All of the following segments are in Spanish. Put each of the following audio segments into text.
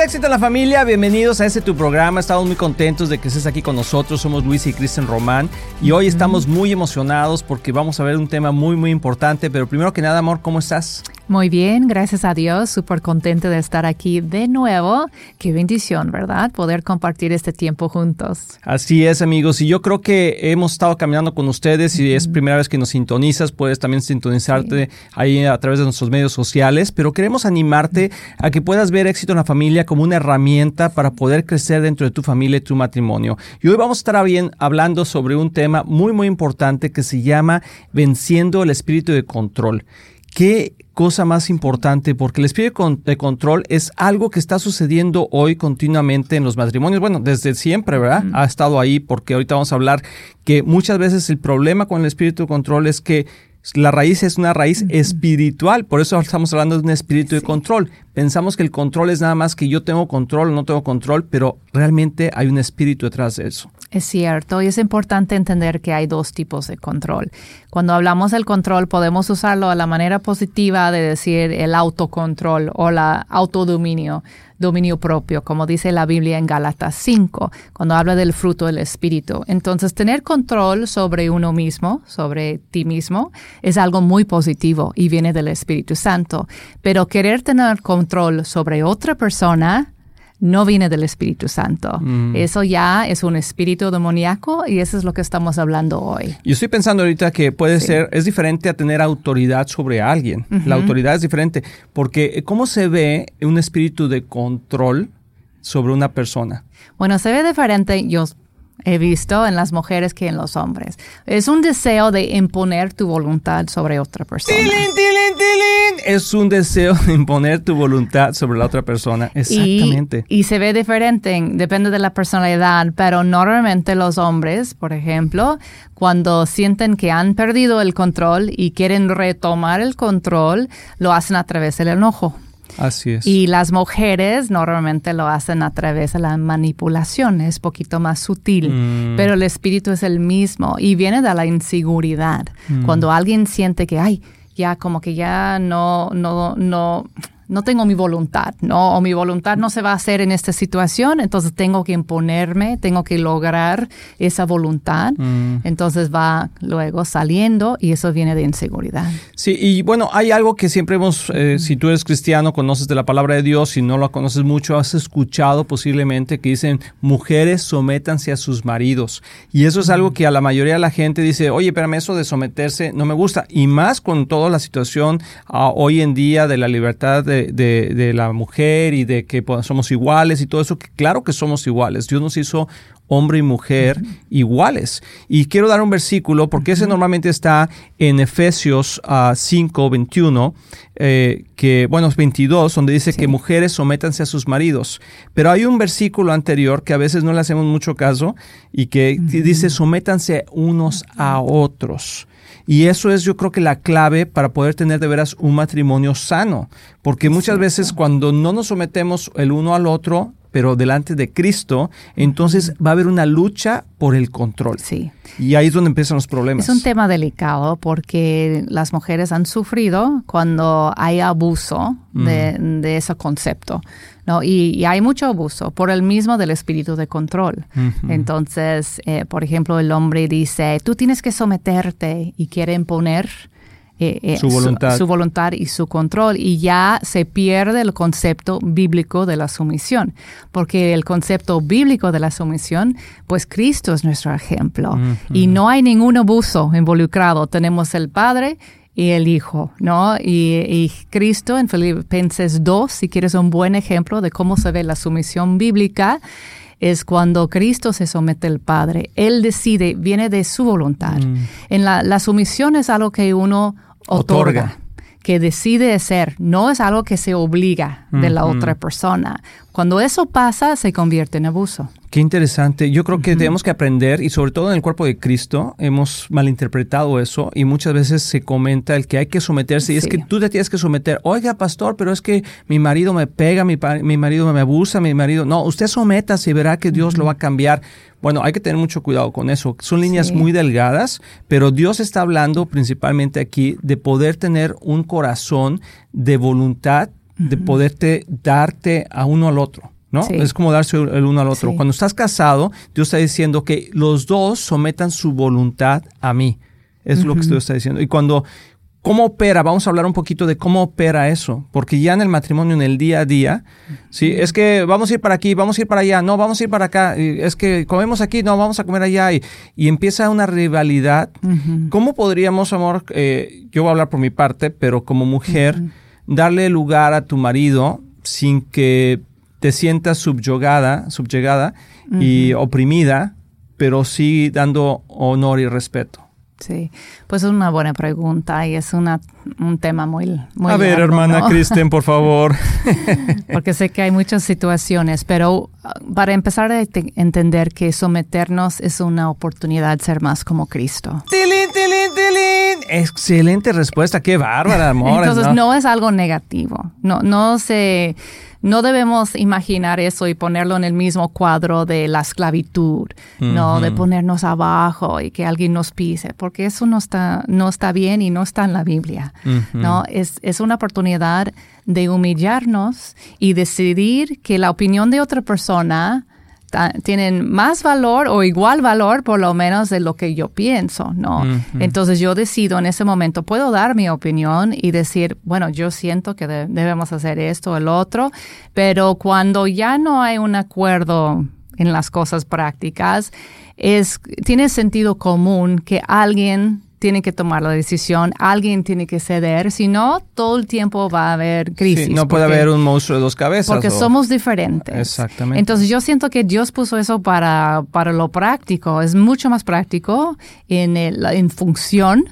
De Éxito en la Familia, bienvenidos a este tu programa. Estamos muy contentos de que estés aquí con nosotros. Somos Luis y Kristen Román y hoy estamos muy emocionados porque vamos a ver un tema muy muy importante. Pero primero que nada, amor, ¿cómo estás? Muy bien, gracias a Dios, súper contente de estar aquí de nuevo. Qué bendición, ¿verdad? Poder compartir este tiempo juntos. Así es, amigos, y yo creo que hemos estado caminando con ustedes y es primera vez que nos sintonizas, puedes también sintonizarte ahí a través de nuestros medios sociales, pero queremos animarte a que puedas ver éxito en la familia como una herramienta para poder crecer dentro de tu familia y tu matrimonio. Y hoy vamos a estar bien hablando sobre un tema muy, muy importante que se llama venciendo el espíritu de control. ¿Qué cosa más importante? Porque el espíritu de control es algo que está sucediendo hoy continuamente en los matrimonios. Bueno, desde siempre, ¿verdad? Ha estado ahí porque ahorita vamos a hablar que muchas veces el problema con el espíritu de control es que la raíz es una raíz espiritual, por eso estamos hablando de un espíritu de control. Pensamos que el control es nada más que yo tengo control o no tengo control, pero realmente hay un espíritu detrás de eso. Es cierto, y es importante entender que hay dos tipos de control. Cuando hablamos del control, podemos usarlo a la manera positiva de decir el autocontrol o la autodominio, dominio propio, como dice la Biblia en Gálatas 5, cuando habla del fruto del Espíritu. Entonces, tener control sobre uno mismo, sobre ti mismo, es algo muy positivo y viene del Espíritu Santo. Pero querer tener control sobre otra persona, no viene del Espíritu Santo. Mm. Eso ya es un espíritu demoníaco y eso es lo que estamos hablando hoy. Yo estoy pensando ahorita que puede ser, es diferente a tener autoridad sobre alguien. La autoridad es diferente porque eh, ¿cómo se ve un espíritu de control sobre una persona? Bueno, se ve diferente. Yo he visto en las mujeres que en los hombres. Es un deseo de imponer tu voluntad sobre otra persona. ¡Tilín, tilín, tilín! Es un deseo de imponer tu voluntad sobre la otra persona. Exactamente. Y, y, se ve diferente, depende de la personalidad, pero normalmente los hombres, por ejemplo, cuando sienten que han perdido el control y quieren retomar el control, lo hacen a través del enojo. Así es. Y las mujeres normalmente lo hacen a través de la manipulación, es poquito más sutil, mm. pero el espíritu es el mismo y viene de la inseguridad. Mm. Cuando alguien siente que, ay, ya como que ya no, no, no, no tengo mi voluntad, ¿no? O mi voluntad no se va a hacer en esta situación, entonces tengo que imponerme, tengo que lograr esa voluntad. Mm. Entonces va luego saliendo y eso viene de inseguridad. Sí, y bueno, hay algo que siempre hemos, eh, si tú eres cristiano, conoces de la palabra de Dios, si no lo conoces mucho, has escuchado posiblemente que dicen, mujeres sométanse a sus maridos. Y eso es algo que a la mayoría de la gente dice, oye, espérame, eso de someterse no me gusta. Y más con toda la situación ah, hoy en día de la libertad de de, la mujer y de que somos iguales y todo eso, que claro que somos iguales. Dios nos hizo hombre y mujer iguales. Y quiero dar un versículo porque ese normalmente está en Efesios 5, ah, 21, eh, que, bueno, 22, donde dice que mujeres sométanse a sus maridos. Pero hay un versículo anterior que a veces no le hacemos mucho caso y que dice sométanse unos a otros. Y eso es yo creo que la clave para poder tener de veras un matrimonio sano, porque muchas veces cuando no nos sometemos el uno al otro, pero delante de Cristo, entonces va a haber una lucha por el control. Sí. Y ahí es donde empiezan los problemas. Es un tema delicado porque las mujeres han sufrido cuando hay abuso de, de ese concepto. ¿no? Y, hay mucho abuso por el mismo del espíritu de control. Entonces, eh, por ejemplo, el hombre dice, tú tienes que someterte y quiere imponer eh, eh, su, voluntad. Su, voluntad. y su control. Y ya se pierde el concepto bíblico de la sumisión, porque el concepto bíblico de la sumisión, pues Cristo es nuestro ejemplo. Y no hay ningún abuso involucrado. Tenemos el Padre y el Hijo, ¿no? Y, Cristo en Filipenses 2, si quieres un buen ejemplo de cómo se ve la sumisión bíblica, es cuando Cristo se somete al Padre. Él decide, viene de su voluntad. Mm. En la, la, sumisión es algo que uno otorga. que decide ser, no es algo que se obliga de la otra persona, Cuando eso pasa, se convierte en abuso. Qué interesante. Yo creo que tenemos que aprender y sobre todo en el cuerpo de Cristo hemos malinterpretado eso y muchas veces se comenta el que hay que someterse y es que tú te tienes que someter. Oiga, pastor, pero es que mi marido me pega, mi, mi marido me abusa, mi marido... No, usted sométase y verá que Dios lo va a cambiar. Bueno, hay que tener mucho cuidado con eso. Son líneas muy delgadas, pero Dios está hablando principalmente aquí de poder tener un corazón de voluntad, de poderte darte a uno al otro. ¿no? Es como darse el uno al otro. Cuando estás casado, Dios está diciendo que los dos sometan su voluntad a mí. Es lo que Dios está diciendo. Y cuando, ¿cómo opera? Vamos a hablar un poquito de cómo opera eso, porque ya en el matrimonio, en el día a día, ¿sí? Es que vamos a ir para aquí, vamos a ir para allá, no, vamos a ir para acá, es que comemos aquí, no, vamos a comer allá, y, y empieza una rivalidad. ¿Cómo podríamos, amor, eh, yo voy a hablar por mi parte, pero como mujer, darle lugar a tu marido sin que te sientas subyugada, subyugada y oprimida, pero sí dando honor y respeto. Sí, pues es una buena pregunta y es una, un tema muy, muy A ver, hermana Kristen, por favor. Porque sé que hay muchas situaciones, pero uh, para empezar a entender que someternos es una oportunidad de ser más como Cristo. ¡Tilín, tilín, tilín! Excelente respuesta, qué bárbara, amor. Entonces ¿no? no es algo negativo, no, no se no debemos imaginar eso y ponerlo en el mismo cuadro de la esclavitud, no de ponernos abajo y que alguien nos pise, porque eso no está, no está bien y no está en la Biblia. ¿no? Es, es una oportunidad de humillarnos y decidir que la opinión de otra persona tienen más valor o igual valor por lo menos de lo que yo pienso, ¿no? Entonces yo decido en ese momento, puedo dar mi opinión y decir, bueno, yo siento que debemos hacer esto o el otro, pero cuando ya no hay un acuerdo en las cosas prácticas, es, tiene sentido común que alguien tiene que tomar la decisión, alguien tiene que ceder, si no, todo el tiempo va a haber crisis. no puede haber un monstruo de dos cabezas. Porque somos diferentes. Exactamente. Entonces yo siento que Dios puso eso para, para lo práctico, es mucho más práctico en, el, en función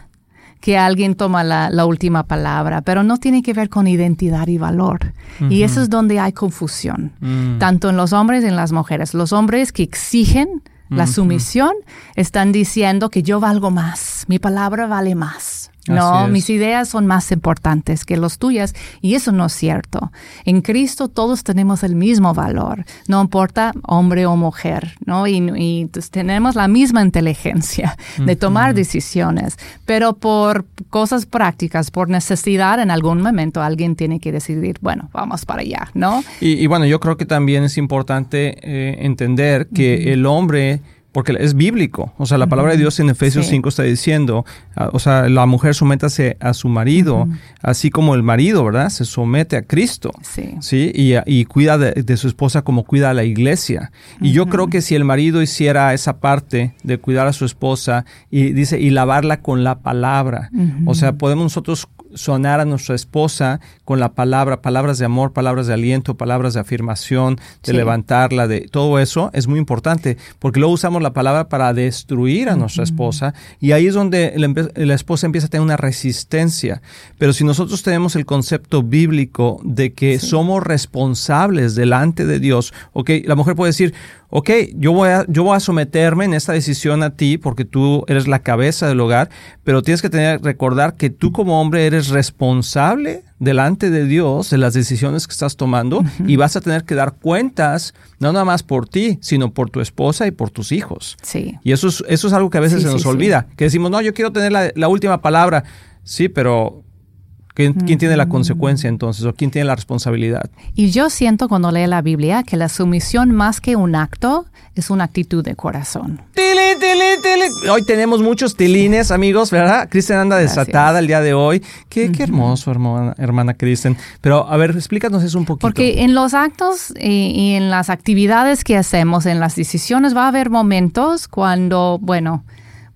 que alguien toma la, la, última palabra, pero no tiene que ver con identidad y valor. Y eso es donde hay confusión, mm. tanto en los hombres y en las mujeres. Los hombres que exigen la sumisión, están diciendo que yo valgo más, mi palabra vale más. No, mis ideas son más importantes que las tuyas y eso no es cierto. En Cristo todos tenemos el mismo valor, no importa hombre o mujer, ¿no? Y, tenemos la misma inteligencia de tomar decisiones, pero por cosas prácticas, por necesidad, en algún momento alguien tiene que decidir, bueno, vamos para allá, ¿no? Y, bueno, yo creo que también es importante eh, entender que el hombre porque es bíblico. O sea, la palabra de Dios en Efesios 5 está diciendo, o sea, la mujer sométase a su marido, así como el marido, ¿verdad? Se somete a Cristo. Sí. ¿sí? Y, cuida de, su esposa como cuida a la iglesia. Y yo creo que si el marido hiciera esa parte de cuidar a su esposa y dice, y lavarla con la palabra, o sea, podemos nosotros sonar a nuestra esposa con la palabra, palabras de amor, palabras de aliento, palabras de afirmación, de levantarla, de todo eso es muy importante, porque luego usamos la palabra para destruir a nuestra esposa y ahí es donde la, esposa empieza a tener una resistencia. Pero si nosotros tenemos el concepto bíblico de que somos responsables delante de Dios, ok, la mujer puede decir, ok, yo voy, a, yo voy a someterme en esta decisión a ti porque tú eres la cabeza del hogar, pero tienes que tener, recordar que tú como hombre eres responsable delante de Dios de las decisiones que estás tomando y vas a tener que dar cuentas, no nada más por ti, sino por tu esposa y por tus hijos. Sí. Y eso es, eso es algo que a veces se nos olvida, que decimos, no, yo quiero tener la, la última palabra. Sí, pero ¿Quién, tiene la consecuencia entonces o quién tiene la responsabilidad? Y yo siento cuando leo la Biblia que la sumisión más que un acto es una actitud de corazón. ¡Tili, tili, tili! Hoy tenemos muchos tilines, amigos, ¿verdad? Kristen anda desatada el día de hoy. Qué, qué hermoso, hermana, hermana Kristen. Pero a ver, explícanos eso un poquito. Porque en los actos y, y en las actividades que hacemos, en las decisiones, va a haber momentos cuando, bueno,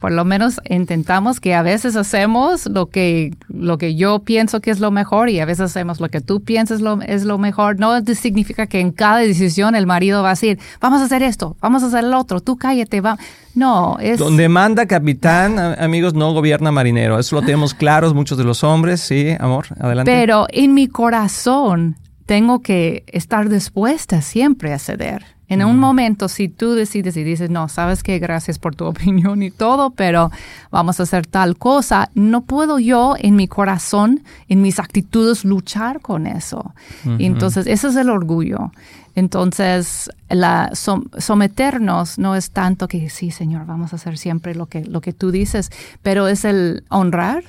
por lo menos intentamos que a veces hacemos lo que, lo que yo pienso que es lo mejor y a veces hacemos lo que tú piensas lo, es lo mejor. No significa que en cada decisión el marido va a decir, vamos a hacer esto, vamos a hacer el otro, tú cállate, va. No, es... Donde manda capitán, amigos, no gobierna marinero. Eso lo tenemos claros muchos de los hombres, sí, amor, adelante. Pero en mi corazón tengo que estar dispuesta siempre a ceder. En un momento, si tú decides y dices, no, sabes que gracias por tu opinión y todo, pero vamos a hacer tal cosa, no puedo yo en mi corazón, en mis actitudes, luchar con eso. Entonces, ese es el orgullo. Entonces, la, someternos no es tanto que sí, Señor, vamos a hacer siempre lo que, lo que tú dices, pero es el honrar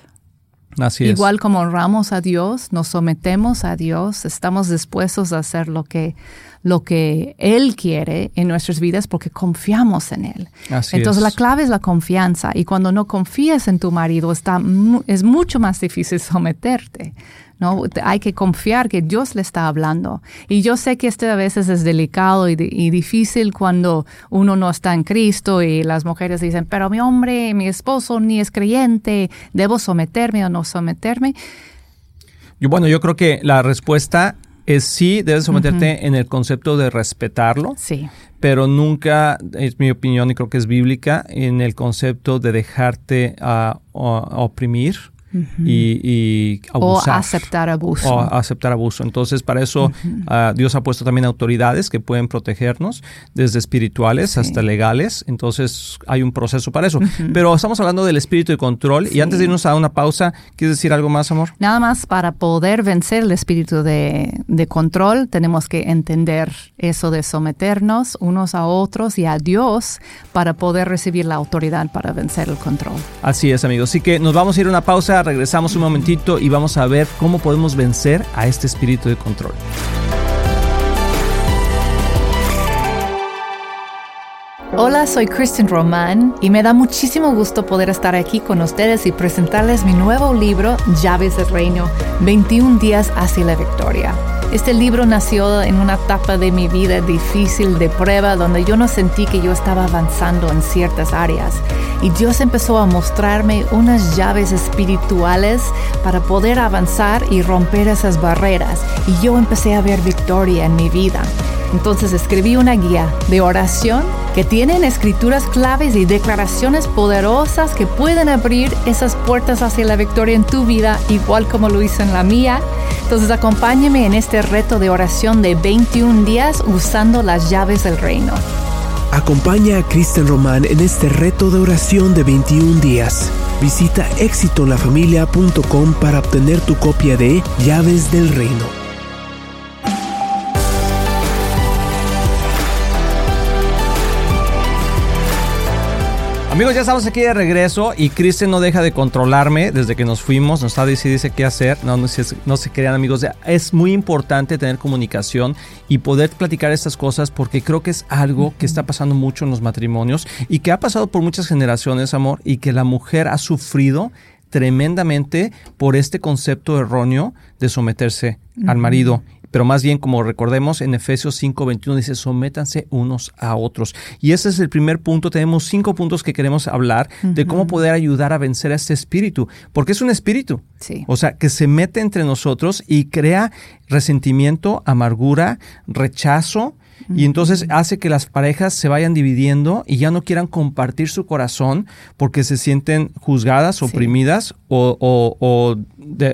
Igual como honramos a Dios, nos sometemos a Dios, estamos dispuestos a hacer lo que, lo que Él quiere en nuestras vidas porque confiamos en Él. Entonces la clave es la confianza y cuando no confías en tu marido está, es mucho más difícil someterte. ¿no? Hay que confiar que Dios le está hablando. Y yo sé que este a veces es delicado y, difícil cuando uno no está en Cristo y las mujeres dicen, pero mi hombre, mi esposo ni es creyente, ¿debo someterme o no someterme? Yo, bueno, yo creo que la respuesta es sí, debes someterte en el concepto de respetarlo. Sí. Pero nunca, es mi opinión y creo que es bíblica, en el concepto de dejarte a oprimir y, y, abusar. O aceptar abuso. O aceptar abuso. Entonces, para eso ah, Dios ha puesto también autoridades que pueden protegernos, desde espirituales hasta legales. Entonces, hay un proceso para eso. Pero estamos hablando del espíritu de control. Y antes de irnos a una pausa, ¿quieres decir algo más, amor? Nada más, para poder vencer el espíritu de, de control, tenemos que entender eso de someternos unos a otros y a Dios para poder recibir la autoridad para vencer el control. Así es, amigos. Así que nos vamos a ir a una pausa regresamos un momentito y vamos a ver cómo podemos vencer a este espíritu de control. Hola, soy Kristen Román y me da muchísimo gusto poder estar aquí con ustedes y presentarles mi nuevo libro, Llaves del Reino, 21 días hacia la victoria. Este libro nació en una etapa de mi vida difícil de prueba donde yo no sentí que yo estaba avanzando en ciertas áreas. Y Dios empezó a mostrarme unas llaves espirituales para poder avanzar y romper esas barreras. Y yo empecé a ver victoria en mi vida. Entonces escribí una guía de oración que tienen escrituras claves y declaraciones poderosas que pueden abrir esas puertas hacia la victoria en tu vida, igual como lo hice en la mía. Entonces acompáñeme en este reto de oración de 21 días usando las llaves del reino. Acompaña a Kristen Román en este reto de oración de 21 días. Visita éxitonlafamilia.com para obtener tu copia de Llaves del Reino. Amigos, ya estamos aquí de regreso y Kristen no deja de controlarme desde que nos fuimos, nos está diciendo dice qué hacer. No, no, no se crean amigos, es muy importante tener comunicación y poder platicar estas cosas porque creo que es algo que está pasando mucho en los matrimonios y que ha pasado por muchas generaciones, amor, y que la mujer ha sufrido tremendamente por este concepto erróneo de someterse al marido pero más bien como recordemos en Efesios 5:21 dice, sométanse unos a otros. Y ese es el primer punto, tenemos cinco puntos que queremos hablar de cómo poder ayudar a vencer a este espíritu, porque es un espíritu, sí. o sea, que se mete entre nosotros y crea resentimiento, amargura, rechazo, y entonces hace que las parejas se vayan dividiendo y ya no quieran compartir su corazón porque se sienten juzgadas, oprimidas o, o,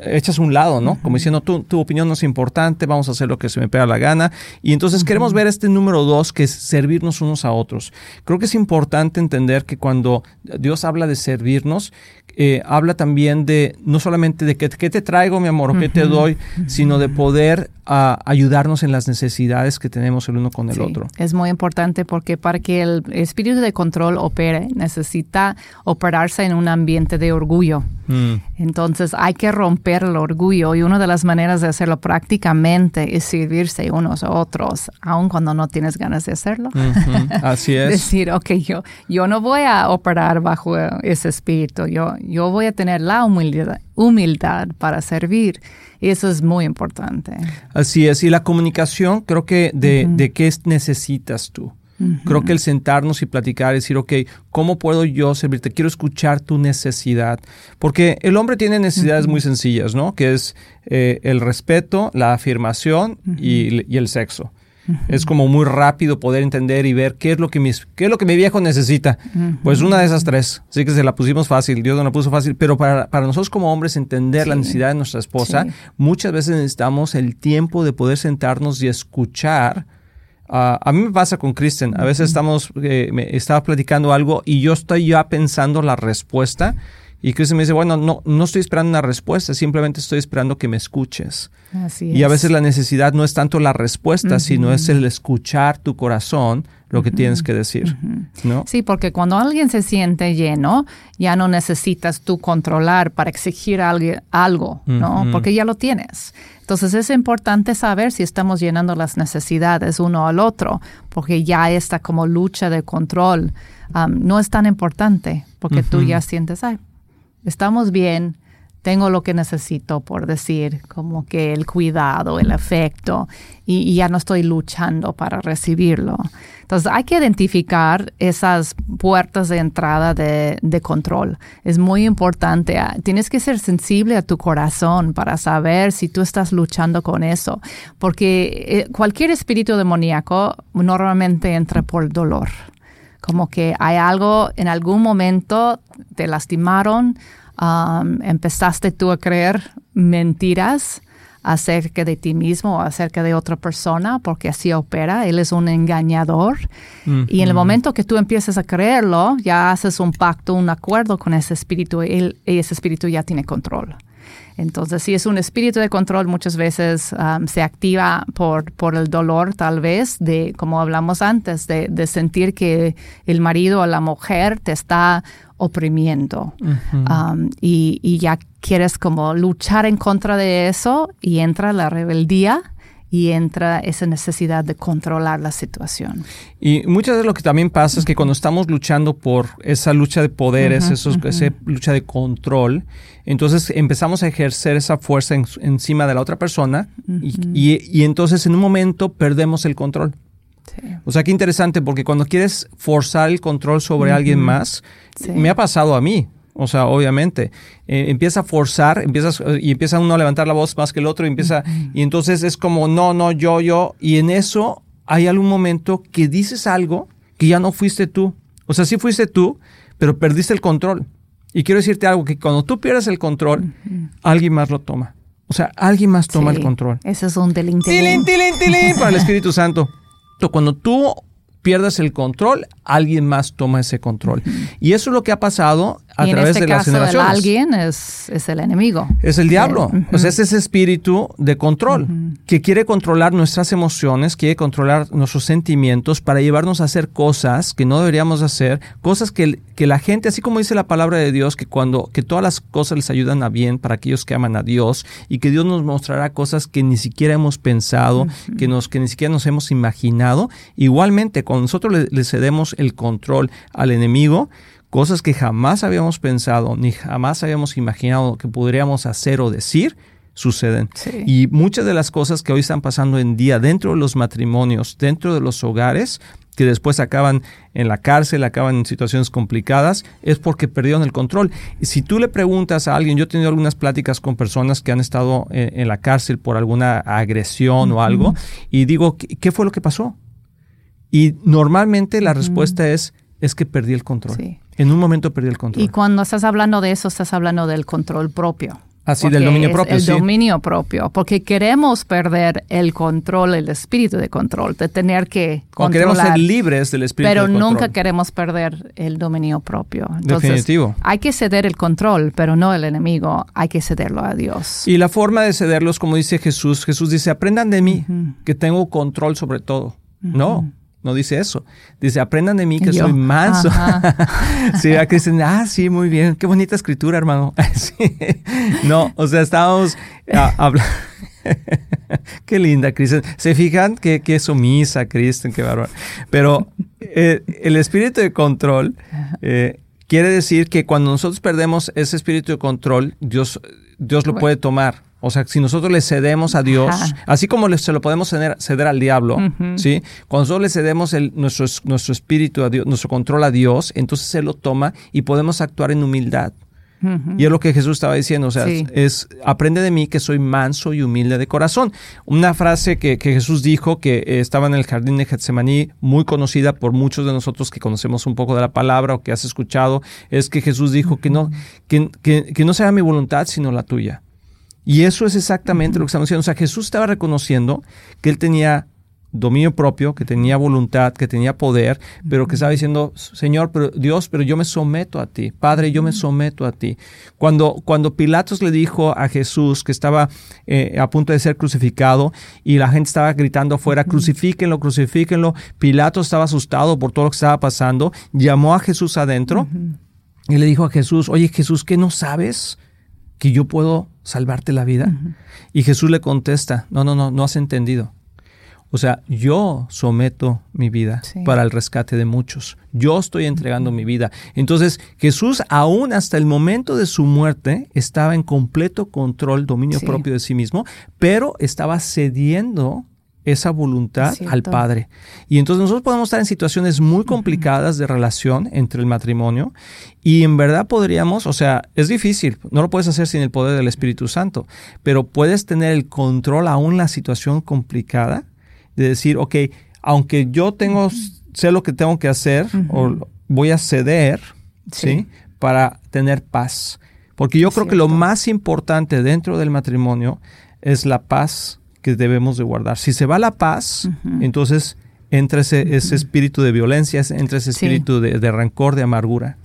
hechas a un lado, ¿no? Como diciendo, tu, tu, opinión no es importante, vamos a hacer lo que se me pega la gana. Y entonces queremos ver este número dos, que es servirnos unos a otros. Creo que es importante entender que cuando Dios habla de servirnos, eh, habla también de no solamente de qué, te traigo, mi amor, o qué te doy, sino de poder ah, ayudarnos en las necesidades que tenemos el uno con el otro. Es muy importante porque para que el espíritu de control opere, necesita operarse en un ambiente de orgullo. Mm. Entonces hay que romper el orgullo y una de las maneras de hacerlo prácticamente es servirse unos a otros, aun cuando no tienes ganas de hacerlo. Así es. Decir, ok, yo, yo no voy a operar bajo ese espíritu, yo, yo voy a tener la humildad, humildad para servir. Y eso es muy importante. Así es. Y la comunicación, creo que de, de qué necesitas tú. Creo que el sentarnos y platicar, decir, ok, ¿cómo puedo yo servirte? Quiero escuchar tu necesidad. Porque el hombre tiene necesidades muy sencillas, ¿no? Que es eh, el respeto, la afirmación y, el sexo. Es como muy rápido poder entender y ver qué es lo que, mis, qué es lo que mi viejo necesita. Pues una de esas tres. Así que se la pusimos fácil, Dios no la puso fácil. Pero para, para nosotros como hombres entender la necesidad de nuestra esposa, muchas veces necesitamos el tiempo de poder sentarnos y escuchar. Ah, a mí me pasa con Kristen. A veces estamos, eh, me estaba platicando algo y yo estoy ya pensando la respuesta y Cristo me dice, bueno, no, no estoy esperando una respuesta, simplemente estoy esperando que me escuches. Así y a veces la necesidad no es tanto la respuesta, sino es el escuchar tu corazón lo que tienes que decir, ¿no? Sí, porque cuando alguien se siente lleno, ya no necesitas tú controlar para exigir algo, ¿no? Porque ya lo tienes. Entonces es importante saber si estamos llenando las necesidades uno al otro, porque ya esta como lucha de control um, no es tan importante, porque tú ya sientes, ay, estamos bien, tengo lo que necesito, por decir, como que el cuidado, el afecto, y, ya no estoy luchando para recibirlo. Entonces hay que identificar esas puertas de entrada de, control. Es muy importante. Ah, tienes que ser sensible a tu corazón para saber si tú estás luchando con eso, porque eh, cualquier espíritu demoníaco normalmente entra por dolor como que hay algo, en algún momento te lastimaron, um, empezaste tú a creer mentiras acerca de ti mismo o acerca de otra persona, porque así opera, él es un engañador. Y en el momento que tú empiezas a creerlo, ya haces un pacto, un acuerdo con ese espíritu y ese espíritu ya tiene control. Entonces, si es un espíritu de control, muchas veces um, se activa por, por el dolor, tal vez, de, como hablamos antes, de, de sentir que el marido o la mujer te está oprimiendo. Um, y, y, ya quieres como luchar en contra de eso y entra la rebeldía y entra esa necesidad de controlar la situación. Y muchas veces lo que también pasa es que cuando estamos luchando por esa lucha de poderes, esa lucha de control, entonces empezamos a ejercer esa fuerza encima de la otra persona y, y, entonces en un momento perdemos el control. O sea, qué interesante, porque cuando quieres forzar el control sobre alguien más, me ha pasado a mí. O sea, obviamente, eh, empieza a forzar, empiezas, y empieza uno a levantar la voz más que el otro, y empieza, y entonces es como, no, no, yo, yo, y en eso hay algún momento que dices algo que ya no fuiste tú. O sea, sí fuiste tú, pero perdiste el control. Y quiero decirte algo, que cuando tú pierdes el control, alguien más lo toma. O sea, alguien más toma el control. Ese es un tilín, tilín, tilín, para el Espíritu Santo. Cuando tú pierdas el control, alguien más toma ese control. Y eso es lo que ha pasado a través este de las generaciones. alguien es, es, el enemigo. Es el diablo. O sea, es ese espíritu de control que quiere controlar nuestras emociones, quiere controlar nuestros sentimientos para llevarnos a hacer cosas que no deberíamos hacer, cosas que, que la gente, así como dice la palabra de Dios, que cuando que todas las cosas les ayudan a bien para aquellos que aman a Dios y que Dios nos mostrará cosas que ni siquiera hemos pensado, que, nos, que ni siquiera nos hemos imaginado. Igualmente, cuando nosotros le, le cedemos el control al enemigo, cosas que jamás habíamos pensado ni jamás habíamos imaginado que podríamos hacer o decir, suceden. Y muchas de las cosas que hoy están pasando en día dentro de los matrimonios, dentro de los hogares, que después acaban en la cárcel, acaban en situaciones complicadas, es porque perdieron el control. Y si tú le preguntas a alguien, yo he tenido algunas pláticas con personas que han estado en, la cárcel por alguna agresión o algo, y digo, ¿qué, fue lo que pasó? Y normalmente la respuesta es, es que perdí el control. En un momento perdí el control. Y cuando estás hablando de eso, estás hablando del control propio. Así, del dominio propio. El dominio propio, porque queremos perder el control, el espíritu de control, de tener que controlar. queremos ser libres del espíritu pero de control. Pero nunca queremos perder el dominio propio. Definitivo. Hay que ceder el control, pero no el enemigo. Hay que cederlo a Dios. Y la forma de cederlo es como dice Jesús. Jesús dice, aprendan de mí, que tengo control sobre todo. No, no dice eso. Dice, aprendan de mí que soy manso. sí, aquí dicen, ah, sí, muy bien. Qué bonita escritura, hermano. No, o sea, estábamos ah, hablando. qué linda, Kristen. ¿Se fijan qué, qué sumisa, Kristen? Qué bárbaro. Pero eh, el espíritu de control eh, quiere decir que cuando nosotros perdemos ese espíritu de control, Dios, Dios lo puede tomar. O sea, si nosotros le cedemos a Dios, así como se lo podemos ceder, al diablo, ¿sí? Cuando nosotros le cedemos el, nuestro, nuestro espíritu a Dios, nuestro control a Dios, entonces Él lo toma y podemos actuar en humildad. Y es lo que Jesús estaba diciendo, o sea, es aprende de mí que soy manso y humilde de corazón. Una frase que, Jesús dijo que eh, estaba en el jardín de Getsemaní, muy conocida por muchos de nosotros que conocemos un poco de la palabra o que has escuchado, es que Jesús dijo que no, que, que no sea mi voluntad sino la tuya. Y eso es exactamente lo que estamos diciendo. O sea, Jesús estaba reconociendo que él tenía dominio propio, que tenía voluntad, que tenía poder, pero que estaba diciendo, Señor, pero Dios, pero yo me someto a ti, Padre, yo me someto a ti. Cuando, cuando Pilatos le dijo a Jesús que estaba eh, a punto de ser crucificado y la gente estaba gritando afuera, crucifíquenlo, crucifíquenlo, Pilatos estaba asustado por todo lo que estaba pasando, llamó a Jesús adentro y le dijo a Jesús, oye Jesús, ¿qué no sabes? que yo puedo salvarte la vida? Y Jesús le contesta, no, no, no, no has entendido. O sea, yo someto mi vida para el rescate de muchos. Yo estoy entregando mi vida. Entonces, Jesús, aún hasta el momento de su muerte, estaba en completo control, dominio propio de sí mismo, pero estaba cediendo esa voluntad al Padre. Y entonces nosotros podemos estar en situaciones muy complicadas de relación entre el matrimonio y en verdad podríamos, o sea, es difícil, no lo puedes hacer sin el poder del Espíritu Santo, pero puedes tener el control aún la situación complicada de decir, ok, aunque yo tengo, sé lo que tengo que hacer, o voy a ceder, sí. Para tener paz. Porque yo creo que lo más importante dentro del matrimonio es la paz que debemos de guardar. Si se va la paz, entonces entra ese, espíritu de violencia, entra ese espíritu de, de rencor, de amargura.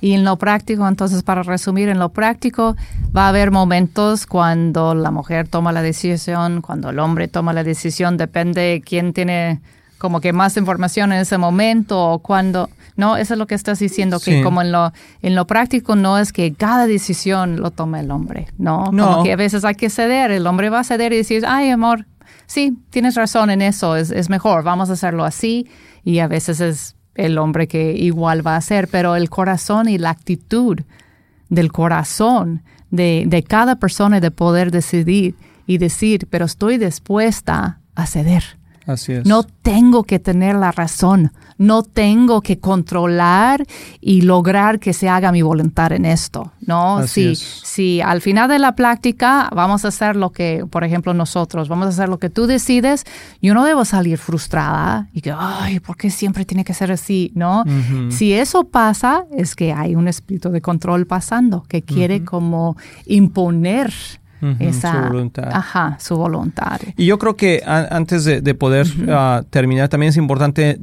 Y en lo práctico, entonces para resumir, en lo práctico va a haber momentos cuando la mujer toma la decisión, cuando el hombre toma la decisión, depende de quién tiene como que más información en ese momento o cuando, no, eso es lo que estás diciendo, que como en lo, en lo práctico no es que cada decisión lo tome el hombre, ¿no? no. Como que a veces hay que ceder, el hombre va a ceder y decir, ay amor, sí, tienes razón en eso, es, es mejor, vamos a hacerlo así y a veces es el hombre que igual va a ser, pero el corazón y la actitud del corazón de, de cada persona de poder decidir y decir, pero estoy dispuesta a ceder. Así es. No tengo que tener la razón, no tengo que controlar y lograr que se haga mi voluntad en esto, ¿no? si, si al final de la práctica vamos a hacer lo que, por ejemplo, nosotros, vamos a hacer lo que tú decides, yo no debo salir frustrada y que, ay, ¿por qué siempre tiene que ser así? ¿No? Si eso pasa, es que hay un espíritu de control pasando que quiere como imponer esa, su voluntad. Ajá, su voluntad. Y yo creo que antes de, poder ah, terminar, también es importante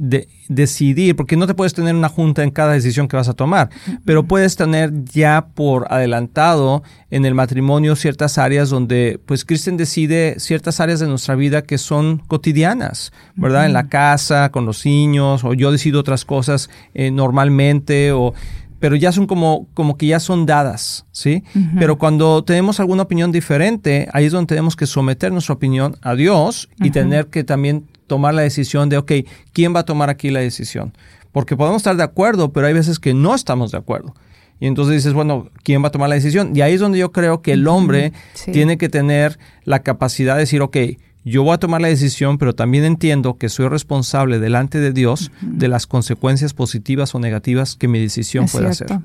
decidir, porque no te puedes tener una junta en cada decisión que vas a tomar, pero puedes tener ya por adelantado en el matrimonio ciertas áreas donde, pues, Kristen decide ciertas áreas de nuestra vida que son cotidianas, ¿verdad? En la casa, con los niños, o yo decido otras cosas eh, normalmente, o pero ya son como, como que ya son dadas, ¿sí? Pero cuando tenemos alguna opinión diferente, ahí es donde tenemos que someter nuestra opinión a Dios y tener que también tomar la decisión de, ok, ¿quién va a tomar aquí la decisión? Porque podemos estar de acuerdo, pero hay veces que no estamos de acuerdo. Y entonces dices, bueno, ¿quién va a tomar la decisión? Y ahí es donde yo creo que el hombre tiene que tener la capacidad de decir, ok, yo voy a tomar la decisión, pero también entiendo que soy responsable delante de Dios de las consecuencias positivas o negativas que mi decisión puede hacer.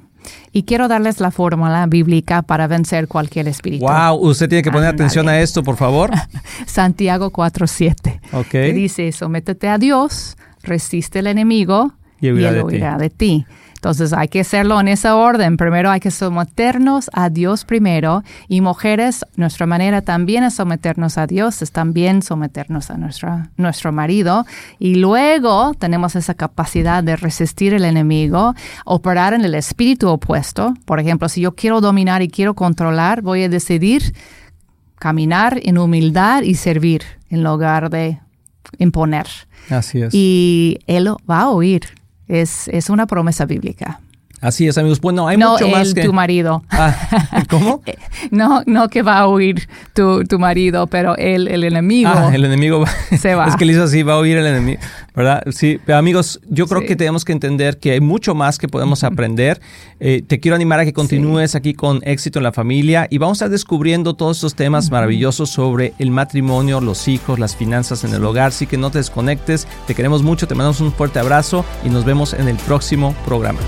Y quiero darles la fórmula bíblica para vencer cualquier espíritu. Wow, usted tiene que poner atención a esto, por favor. Santiago 4:7. Ok. Que dice, sométete a Dios, resiste el enemigo y, él huirá de ti. Entonces hay que hacerlo en esa orden. Primero hay que someternos a Dios primero y mujeres, nuestra manera también es someternos a Dios, es también someternos a nuestra, nuestro marido y luego tenemos esa capacidad de resistir el enemigo, operar en el espíritu opuesto. Por ejemplo, si yo quiero dominar y quiero controlar, voy a decidir caminar en humildad y servir en lugar de imponer. Así es. Y Él va a oír es, es una promesa bíblica. Así es, amigos. Bueno, hay mucho más que... tu marido. Ah, ¿Cómo? no, no que va a huir tu, tu marido, pero él, el enemigo. Ah, el enemigo se va. es que le hizo así, va a huir el enemigo, ¿verdad? Sí, pero amigos, yo creo que tenemos que entender que hay mucho más que podemos aprender. Eh, te quiero animar a que continúes aquí con éxito en la familia y vamos a estar descubriendo todos estos temas maravillosos sobre el matrimonio, los hijos, las finanzas en el hogar. Así que no te desconectes. Te queremos mucho, te mandamos un fuerte abrazo y nos vemos en el próximo programa.